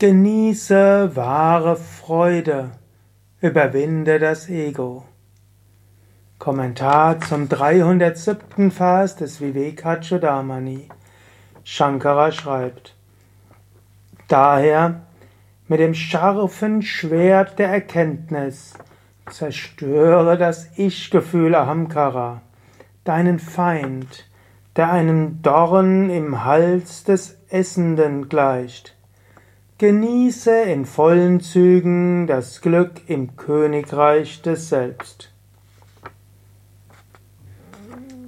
Genieße wahre Freude, überwinde das Ego. Kommentar zum 307. Vers des Vivekachudamani. Shankara schreibt, Daher mit dem scharfen Schwert der Erkenntnis zerstöre das Ich-Gefühl Ahamkara, deinen Feind, der einem Dorn im Hals des Essenden gleicht. Genieße in vollen Zügen das Glück im Königreich des Selbst.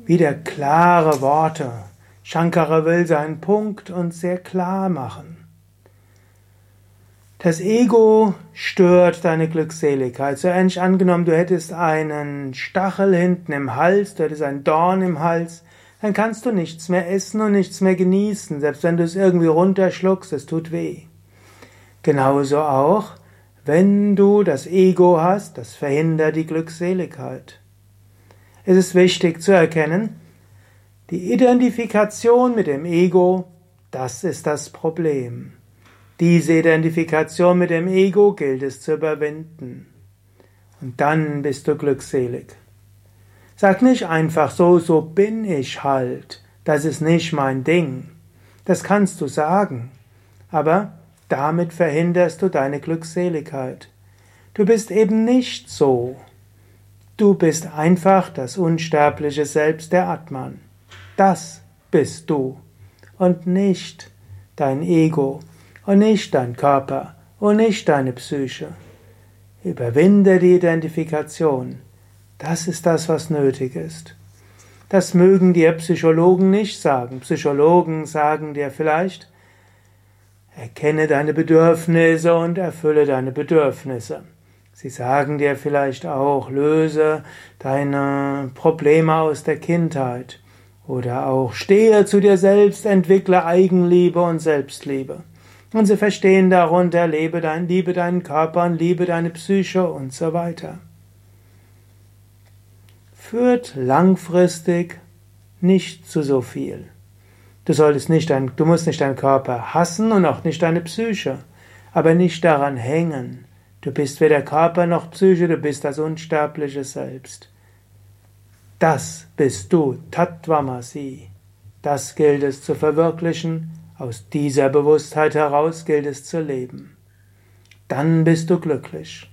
Wieder klare Worte. Shankara will seinen Punkt uns sehr klar machen. Das Ego stört deine Glückseligkeit. So ähnlich angenommen, du hättest einen Stachel hinten im Hals, du hättest einen Dorn im Hals, dann kannst du nichts mehr essen und nichts mehr genießen, selbst wenn du es irgendwie runterschluckst, es tut weh. Genauso auch, wenn du das Ego hast, das verhindert die Glückseligkeit. Es ist wichtig zu erkennen, die Identifikation mit dem Ego, das ist das Problem. Diese Identifikation mit dem Ego gilt es zu überwinden. Und dann bist du glückselig. Sag nicht einfach so, so bin ich halt. Das ist nicht mein Ding. Das kannst du sagen. Aber damit verhinderst du deine Glückseligkeit. Du bist eben nicht so. Du bist einfach das unsterbliche Selbst der Atman. Das bist du und nicht dein Ego und nicht dein Körper und nicht deine Psyche. Überwinde die Identifikation. Das ist das, was nötig ist. Das mögen dir Psychologen nicht sagen. Psychologen sagen dir vielleicht, Erkenne deine Bedürfnisse und erfülle deine Bedürfnisse. Sie sagen dir vielleicht auch, löse deine Probleme aus der Kindheit. Oder auch stehe zu dir selbst, entwickle Eigenliebe und Selbstliebe. Und sie verstehen darunter, lebe dein, liebe deinen Körper und liebe deine Psyche und so weiter. Führt langfristig nicht zu so viel. Du solltest nicht dein, du musst nicht deinen Körper hassen und auch nicht deine Psyche, aber nicht daran hängen. Du bist weder Körper noch Psyche, du bist das unsterbliche Selbst. Das bist du, Tattvamasi. Das gilt es zu verwirklichen, aus dieser Bewusstheit heraus gilt es zu leben. Dann bist du glücklich.